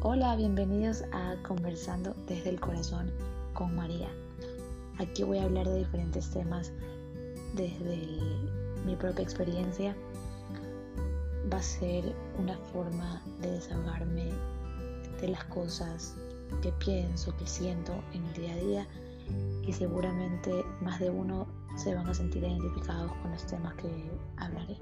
Hola, bienvenidos a Conversando desde el Corazón con María. Aquí voy a hablar de diferentes temas desde mi propia experiencia. Va a ser una forma de desahogarme de las cosas que pienso, que siento en el día a día y seguramente más de uno se van a sentir identificados con los temas que hablaré.